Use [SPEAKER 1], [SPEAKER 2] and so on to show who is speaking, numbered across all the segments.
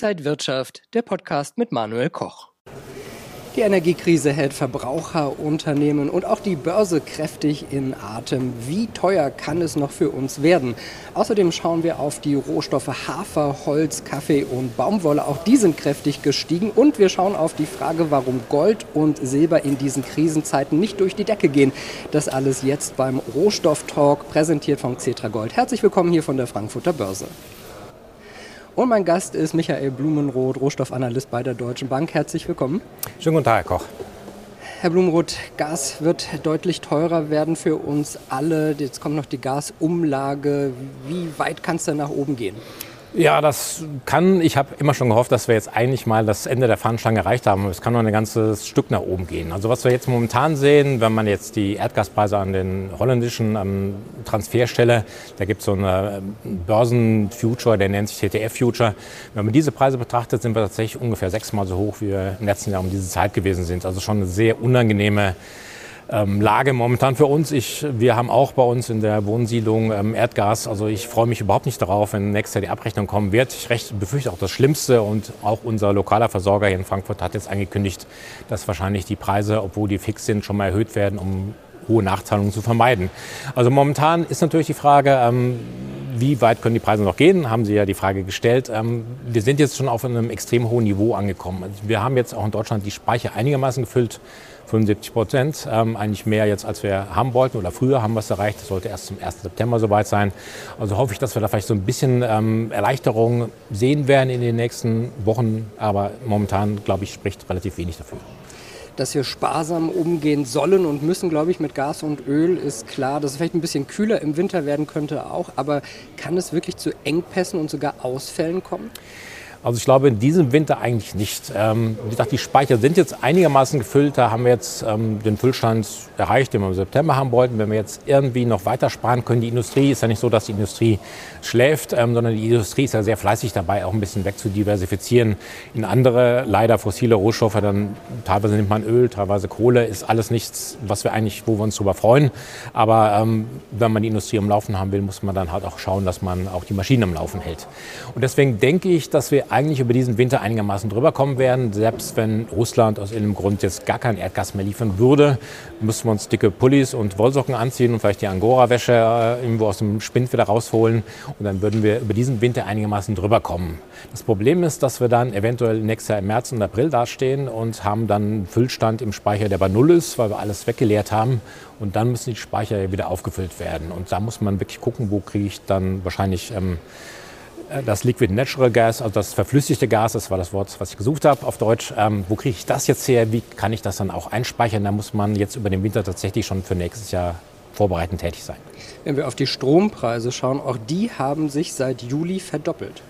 [SPEAKER 1] Inside Wirtschaft, der Podcast mit Manuel Koch. Die Energiekrise hält Verbraucher, Unternehmen und auch die Börse kräftig in Atem. Wie teuer kann es noch für uns werden? Außerdem schauen wir auf die Rohstoffe Hafer, Holz, Kaffee und Baumwolle. Auch die sind kräftig gestiegen. Und wir schauen auf die Frage, warum Gold und Silber in diesen Krisenzeiten nicht durch die Decke gehen. Das alles jetzt beim Rohstofftalk, präsentiert von Cetra Gold. Herzlich willkommen hier von der Frankfurter Börse. Und mein Gast ist Michael Blumenroth, Rohstoffanalyst bei der Deutschen Bank. Herzlich willkommen.
[SPEAKER 2] Schönen guten Tag, Herr Koch.
[SPEAKER 1] Herr Blumenroth, Gas wird deutlich teurer werden für uns alle. Jetzt kommt noch die Gasumlage. Wie weit kann es denn nach oben gehen?
[SPEAKER 2] Ja, das kann. Ich habe immer schon gehofft, dass wir jetzt eigentlich mal das Ende der Fahnenstange erreicht haben. Es kann noch ein ganzes Stück nach oben gehen. Also was wir jetzt momentan sehen, wenn man jetzt die Erdgaspreise an den holländischen ähm, Transferstelle, da gibt es so eine ähm, Börsenfuture, der nennt sich TTF-Future. Wenn man diese Preise betrachtet, sind wir tatsächlich ungefähr sechsmal so hoch, wie wir im letzten Jahr um diese Zeit gewesen sind. Also schon eine sehr unangenehme ähm, Lage momentan für uns. Ich, wir haben auch bei uns in der Wohnsiedlung ähm, Erdgas. Also ich freue mich überhaupt nicht darauf, wenn nächstes Jahr die Abrechnung kommen wird. Ich recht, befürchte auch das Schlimmste und auch unser lokaler Versorger hier in Frankfurt hat jetzt angekündigt, dass wahrscheinlich die Preise, obwohl die fix sind, schon mal erhöht werden, um hohe Nachzahlungen zu vermeiden. Also momentan ist natürlich die Frage, ähm, wie weit können die Preise noch gehen? Haben Sie ja die Frage gestellt. Ähm, wir sind jetzt schon auf einem extrem hohen Niveau angekommen. Also wir haben jetzt auch in Deutschland die Speicher einigermaßen gefüllt. 75 Prozent, ähm, eigentlich mehr jetzt, als wir haben wollten oder früher haben wir es erreicht. Das sollte erst zum 1. September soweit sein. Also hoffe ich, dass wir da vielleicht so ein bisschen ähm, Erleichterung sehen werden in den nächsten Wochen. Aber momentan, glaube ich, spricht relativ wenig dafür.
[SPEAKER 1] Dass wir sparsam umgehen sollen und müssen, glaube ich, mit Gas und Öl ist klar. Dass es vielleicht ein bisschen kühler im Winter werden könnte auch. Aber kann es wirklich zu Engpässen und sogar Ausfällen kommen?
[SPEAKER 2] Also ich glaube in diesem Winter eigentlich nicht. Ähm, wie gesagt, die Speicher sind jetzt einigermaßen gefüllt. Da haben wir jetzt ähm, den Füllstand erreicht, den wir im September haben wollten. Wenn wir jetzt irgendwie noch weiter sparen können, die Industrie ist ja nicht so, dass die Industrie schläft, ähm, sondern die Industrie ist ja sehr fleißig dabei, auch ein bisschen wegzudiversifizieren in andere, leider fossile Rohstoffe. Dann teilweise nimmt man Öl, teilweise Kohle, ist alles nichts, was wir eigentlich, wo wir uns darüber freuen. Aber ähm, wenn man die Industrie am Laufen haben will, muss man dann halt auch schauen, dass man auch die Maschinen am Laufen hält. Und deswegen denke ich, dass wir eigentlich über diesen Winter einigermaßen drüber kommen werden. Selbst wenn Russland aus irgendeinem Grund jetzt gar kein Erdgas mehr liefern würde, müssten wir uns dicke Pullis und Wollsocken anziehen und vielleicht die Angora-Wäsche äh, irgendwo aus dem Spind wieder rausholen. Und dann würden wir über diesen Winter einigermaßen drüber kommen. Das Problem ist, dass wir dann eventuell nächstes Jahr im März und April dastehen und haben dann einen Füllstand im Speicher, der bei Null ist, weil wir alles weggeleert haben. Und dann müssen die Speicher wieder aufgefüllt werden. Und da muss man wirklich gucken, wo kriege ich dann wahrscheinlich ähm, äh, das Liquid Natural Gas, also das verflüssigte Gas, das war das Wort, was ich gesucht habe auf Deutsch. Ähm, wo kriege ich das jetzt her? Wie kann ich das dann auch einspeichern? Da muss man jetzt über den Winter tatsächlich schon für nächstes Jahr vorbereitend tätig sein.
[SPEAKER 1] Wenn wir auf die Strompreise schauen, auch die haben sich seit Juli verdoppelt.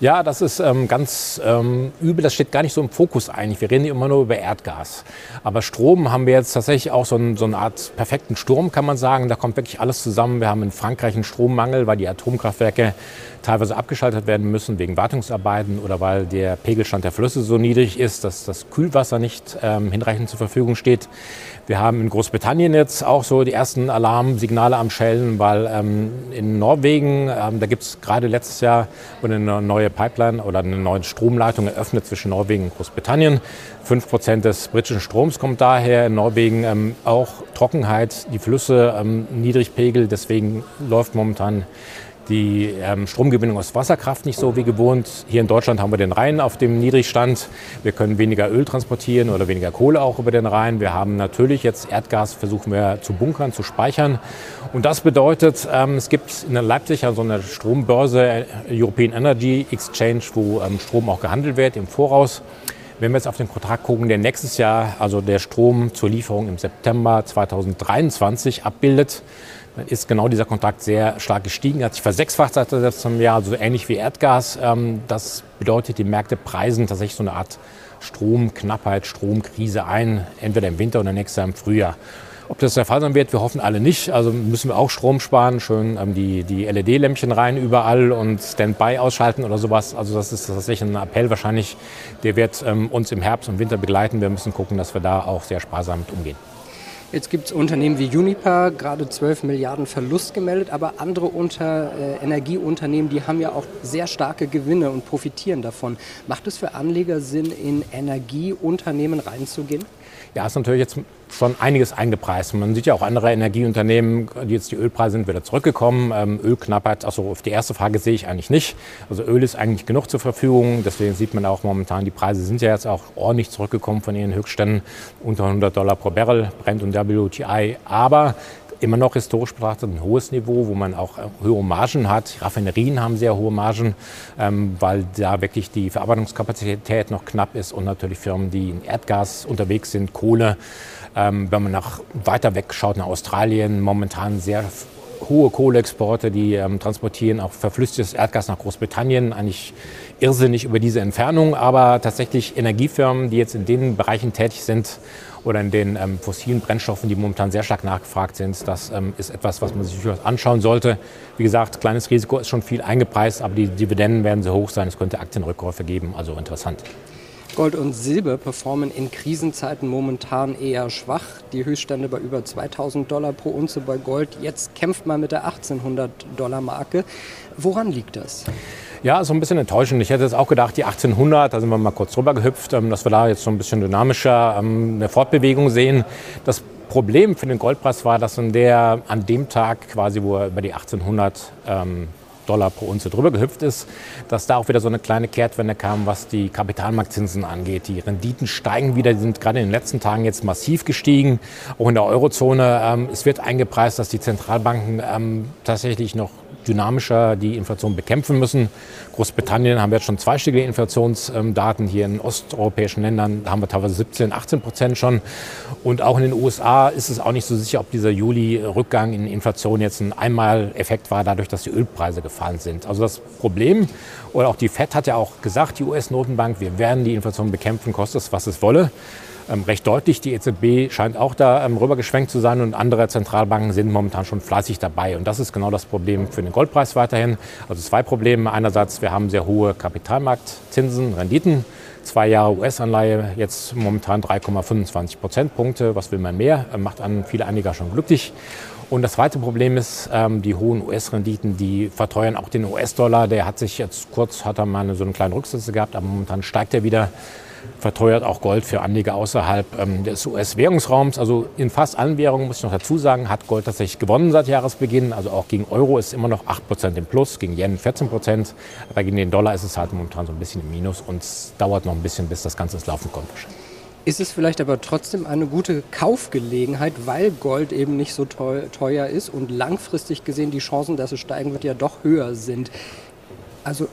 [SPEAKER 2] Ja, das ist ähm, ganz ähm, übel. Das steht gar nicht so im Fokus eigentlich. Wir reden immer nur über Erdgas. Aber Strom haben wir jetzt tatsächlich auch so, ein, so eine Art perfekten Sturm, kann man sagen. Da kommt wirklich alles zusammen. Wir haben in Frankreich einen Strommangel, weil die Atomkraftwerke teilweise abgeschaltet werden müssen wegen Wartungsarbeiten oder weil der Pegelstand der Flüsse so niedrig ist, dass das Kühlwasser nicht ähm, hinreichend zur Verfügung steht. Wir haben in Großbritannien jetzt auch so die ersten Alarmsignale am Schellen, weil ähm, in Norwegen, ähm, da gibt es gerade letztes Jahr eine neue Pipeline oder eine neue Stromleitung eröffnet zwischen Norwegen und Großbritannien. Fünf Prozent des britischen Stroms kommt daher. In Norwegen ähm, auch Trockenheit, die Flüsse ähm, Niedrigpegel. Deswegen läuft momentan die ähm, Stromgewinnung aus Wasserkraft nicht so wie gewohnt. Hier in Deutschland haben wir den Rhein auf dem Niedrigstand. Wir können weniger Öl transportieren oder weniger Kohle auch über den Rhein. Wir haben natürlich jetzt Erdgas, versuchen wir zu bunkern, zu speichern. Und das bedeutet, ähm, es gibt in Leipzig so eine Strombörse, äh, European Energy Exchange, wo ähm, Strom auch gehandelt wird im Voraus. Wenn wir jetzt auf den Kontrakt gucken, der nächstes Jahr, also der Strom zur Lieferung im September 2023 abbildet, dann ist genau dieser Kontrakt sehr stark gestiegen, hat sich versechsfacht seit letztem Jahr, also ähnlich wie Erdgas. Ähm, das bedeutet, die Märkte preisen tatsächlich so eine Art Stromknappheit, Stromkrise ein, entweder im Winter oder nächstes Jahr im Frühjahr. Ob das der Fall sein wird, wir hoffen alle nicht. Also müssen wir auch Strom sparen, schön ähm, die, die LED-Lämpchen rein überall und Standby ausschalten oder sowas. Also das ist tatsächlich ein Appell wahrscheinlich, der wird ähm, uns im Herbst und Winter begleiten. Wir müssen gucken, dass wir da auch sehr sparsam mit umgehen.
[SPEAKER 1] Jetzt gibt es Unternehmen wie Uniper, gerade 12 Milliarden Verlust gemeldet, aber andere unter, äh, Energieunternehmen, die haben ja auch sehr starke Gewinne und profitieren davon. Macht es für Anleger Sinn, in Energieunternehmen reinzugehen?
[SPEAKER 2] Ja, ist natürlich jetzt schon einiges eingepreist. Man sieht ja auch andere Energieunternehmen, die jetzt die Ölpreise sind wieder zurückgekommen. Ähm, Ölknappheit, also auf die erste Frage sehe ich eigentlich nicht. Also Öl ist eigentlich genug zur Verfügung. Deswegen sieht man auch momentan, die Preise sind ja jetzt auch ordentlich zurückgekommen von ihren Höchstständen. Unter 100 Dollar pro Barrel, Brent und WTI. Aber immer noch historisch betrachtet ein hohes Niveau, wo man auch äh, höhere Margen hat. Raffinerien haben sehr hohe Margen, ähm, weil da wirklich die Verarbeitungskapazität noch knapp ist und natürlich Firmen, die in Erdgas unterwegs sind, Kohle. Ähm, wenn man nach weiter weg schaut, nach Australien, momentan sehr hohe Kohleexporte, die ähm, transportieren auch verflüssiges Erdgas nach Großbritannien. Eigentlich irrsinnig über diese Entfernung, aber tatsächlich Energiefirmen, die jetzt in den Bereichen tätig sind oder in den ähm, fossilen Brennstoffen, die momentan sehr stark nachgefragt sind. Das ähm, ist etwas, was man sich anschauen sollte. Wie gesagt, kleines Risiko ist schon viel eingepreist, aber die Dividenden werden sehr hoch sein. Es könnte Aktienrückkäufe geben, also interessant.
[SPEAKER 1] Gold und Silber performen in Krisenzeiten momentan eher schwach. Die Höchststände bei über 2000 Dollar pro Unze bei Gold. Jetzt kämpft man mit der 1800 Dollar Marke. Woran liegt das?
[SPEAKER 2] Ja, so ein bisschen enttäuschend. Ich hätte jetzt auch gedacht, die 1800, da sind wir mal kurz drüber gehüpft, ähm, dass wir da jetzt so ein bisschen dynamischer ähm, eine Fortbewegung sehen. Das Problem für den Goldpreis war, dass an, der, an dem Tag quasi, wo er über die 1800 ähm, Dollar pro Unze drüber gehüpft ist, dass da auch wieder so eine kleine Kehrtwende kam, was die Kapitalmarktzinsen angeht. Die Renditen steigen wieder, die sind gerade in den letzten Tagen jetzt massiv gestiegen, auch in der Eurozone. Ähm, es wird eingepreist, dass die Zentralbanken ähm, tatsächlich noch dynamischer die Inflation bekämpfen müssen. Großbritannien haben wir jetzt schon zweistellige Inflationsdaten. Hier in osteuropäischen Ländern haben wir teilweise 17, 18 Prozent schon. Und auch in den USA ist es auch nicht so sicher, ob dieser Juli-Rückgang in Inflation jetzt ein Einmaleffekt war, dadurch, dass die Ölpreise gefallen sind. Also das Problem, oder auch die FED hat ja auch gesagt, die US-Notenbank, wir werden die Inflation bekämpfen, kostet es, was es wolle recht deutlich. Die EZB scheint auch da ähm, rübergeschwenkt zu sein und andere Zentralbanken sind momentan schon fleißig dabei. Und das ist genau das Problem für den Goldpreis weiterhin. Also zwei Probleme. Einerseits, wir haben sehr hohe Kapitalmarktzinsen, Renditen. Zwei Jahre US-Anleihe, jetzt momentan 3,25 Prozentpunkte. Was will man mehr? Macht an viele Anleger schon glücklich. Und das zweite Problem ist, ähm, die hohen US-Renditen, die verteuern auch den US-Dollar. Der hat sich jetzt kurz, hat er mal so einen kleinen Rücksetzer gehabt, aber momentan steigt er wieder verteuert auch Gold für Anleger außerhalb ähm, des US-Währungsraums. Also in fast allen Währungen, muss ich noch dazu sagen, hat Gold tatsächlich gewonnen seit Jahresbeginn. Also auch gegen Euro ist es immer noch 8% im Plus, gegen Yen 14%. Aber gegen den Dollar ist es halt momentan so ein bisschen im Minus und es dauert noch ein bisschen, bis das Ganze ins Laufen kommt.
[SPEAKER 1] Ist es vielleicht aber trotzdem eine gute Kaufgelegenheit, weil Gold eben nicht so teuer ist und langfristig gesehen die Chancen, dass es steigen wird, ja doch höher sind? Also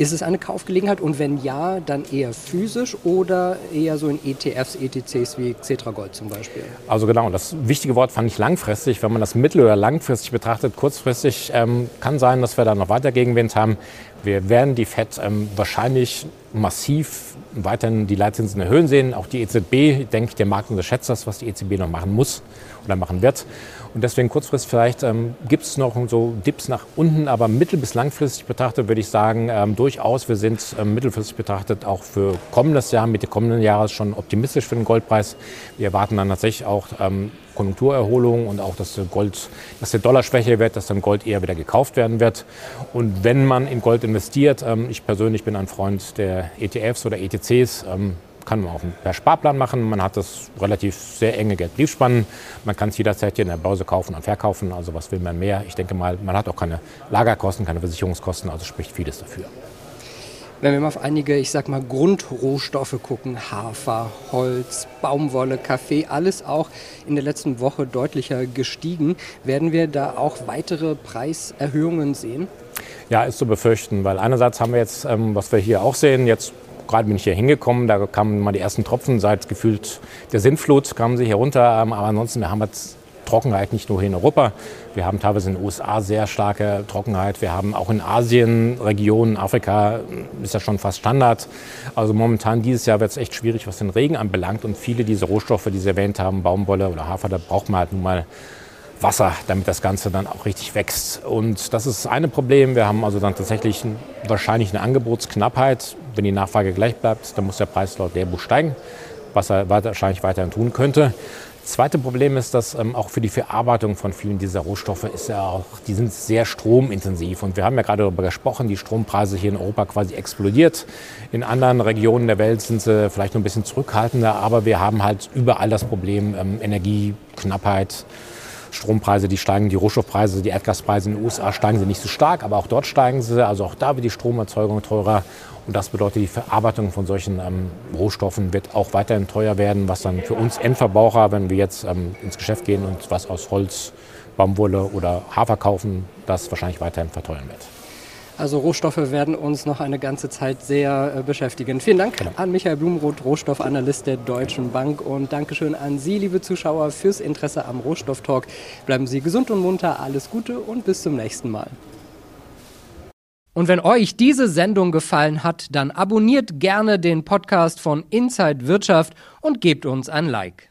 [SPEAKER 1] ist es eine Kaufgelegenheit und wenn ja, dann eher physisch oder eher so in ETFs, ETCs wie Xetra Gold zum Beispiel?
[SPEAKER 2] Also genau, das wichtige Wort fand ich langfristig. Wenn man das mittel- oder langfristig betrachtet, kurzfristig ähm, kann sein, dass wir da noch weiter Gegenwind haben. Wir werden die FED ähm, wahrscheinlich massiv weiterhin die Leitzinsen erhöhen sehen. Auch die EZB, denke ich, der Markt unterschätzt das, was die EZB noch machen muss oder machen wird. Und deswegen kurzfristig vielleicht ähm, gibt es noch so Dips nach unten, aber mittel- bis langfristig betrachtet würde ich sagen, ähm, durchaus, wir sind ähm, mittelfristig betrachtet auch für kommendes Jahr, Mitte kommenden Jahres schon optimistisch für den Goldpreis. Wir erwarten dann tatsächlich auch ähm, Konjunkturerholung und auch, dass der, Gold, dass der Dollar schwächer wird, dass dann Gold eher wieder gekauft werden wird. Und wenn man in Gold investiert, ähm, ich persönlich bin ein Freund der ETFs oder ETCs, ähm, kann man auch per Sparplan machen. Man hat das relativ sehr enge Geldbriefspannen. Man kann es jederzeit hier in der Börse kaufen und verkaufen. Also was will man mehr? Ich denke mal, man hat auch keine Lagerkosten, keine Versicherungskosten, also spricht vieles dafür.
[SPEAKER 1] Wenn wir mal auf einige, ich sag mal, Grundrohstoffe gucken, Hafer, Holz, Baumwolle, Kaffee, alles auch in der letzten Woche deutlicher gestiegen, werden wir da auch weitere Preiserhöhungen sehen?
[SPEAKER 2] Ja, ist zu befürchten, weil einerseits haben wir jetzt, ähm, was wir hier auch sehen, jetzt gerade bin ich hier hingekommen, da kamen mal die ersten Tropfen, seit gefühlt der Sintflut kamen sie hier runter. Ähm, aber ansonsten, wir haben jetzt Trockenheit nicht nur hier in Europa. Wir haben teilweise in den USA sehr starke Trockenheit. Wir haben auch in Asien, Regionen, Afrika äh, ist ja schon fast Standard. Also momentan dieses Jahr wird es echt schwierig, was den Regen anbelangt. Und viele dieser Rohstoffe, die Sie erwähnt haben, Baumwolle oder Hafer, da braucht man halt nun mal Wasser, damit das Ganze dann auch richtig wächst. Und das ist das eine Problem. Wir haben also dann tatsächlich wahrscheinlich eine Angebotsknappheit. Wenn die Nachfrage gleich bleibt, dann muss der Preis laut Lehrbuch steigen, was er wahrscheinlich weiterhin tun könnte. Zweite Problem ist, dass ähm, auch für die Verarbeitung von vielen dieser Rohstoffe ist ja auch, die sind sehr stromintensiv. Und wir haben ja gerade darüber gesprochen, die Strompreise hier in Europa quasi explodiert. In anderen Regionen der Welt sind sie vielleicht noch ein bisschen zurückhaltender, aber wir haben halt überall das Problem ähm, Energieknappheit. Strompreise, die steigen, die Rohstoffpreise, die Erdgaspreise in den USA steigen sie nicht so stark, aber auch dort steigen sie. Also auch da wird die Stromerzeugung teurer. Und das bedeutet, die Verarbeitung von solchen ähm, Rohstoffen wird auch weiterhin teuer werden, was dann für uns Endverbraucher, wenn wir jetzt ähm, ins Geschäft gehen und was aus Holz, Baumwolle oder Hafer kaufen, das wahrscheinlich weiterhin verteuern wird.
[SPEAKER 1] Also Rohstoffe werden uns noch eine ganze Zeit sehr äh, beschäftigen. Vielen Dank genau. an Michael Blumroth, Rohstoffanalyst der Deutschen Bank und Dankeschön an Sie, liebe Zuschauer, fürs Interesse am Rohstofftalk. Bleiben Sie gesund und munter, alles Gute und bis zum nächsten Mal. Und wenn euch diese Sendung gefallen hat, dann abonniert gerne den Podcast von Inside Wirtschaft und gebt uns ein Like.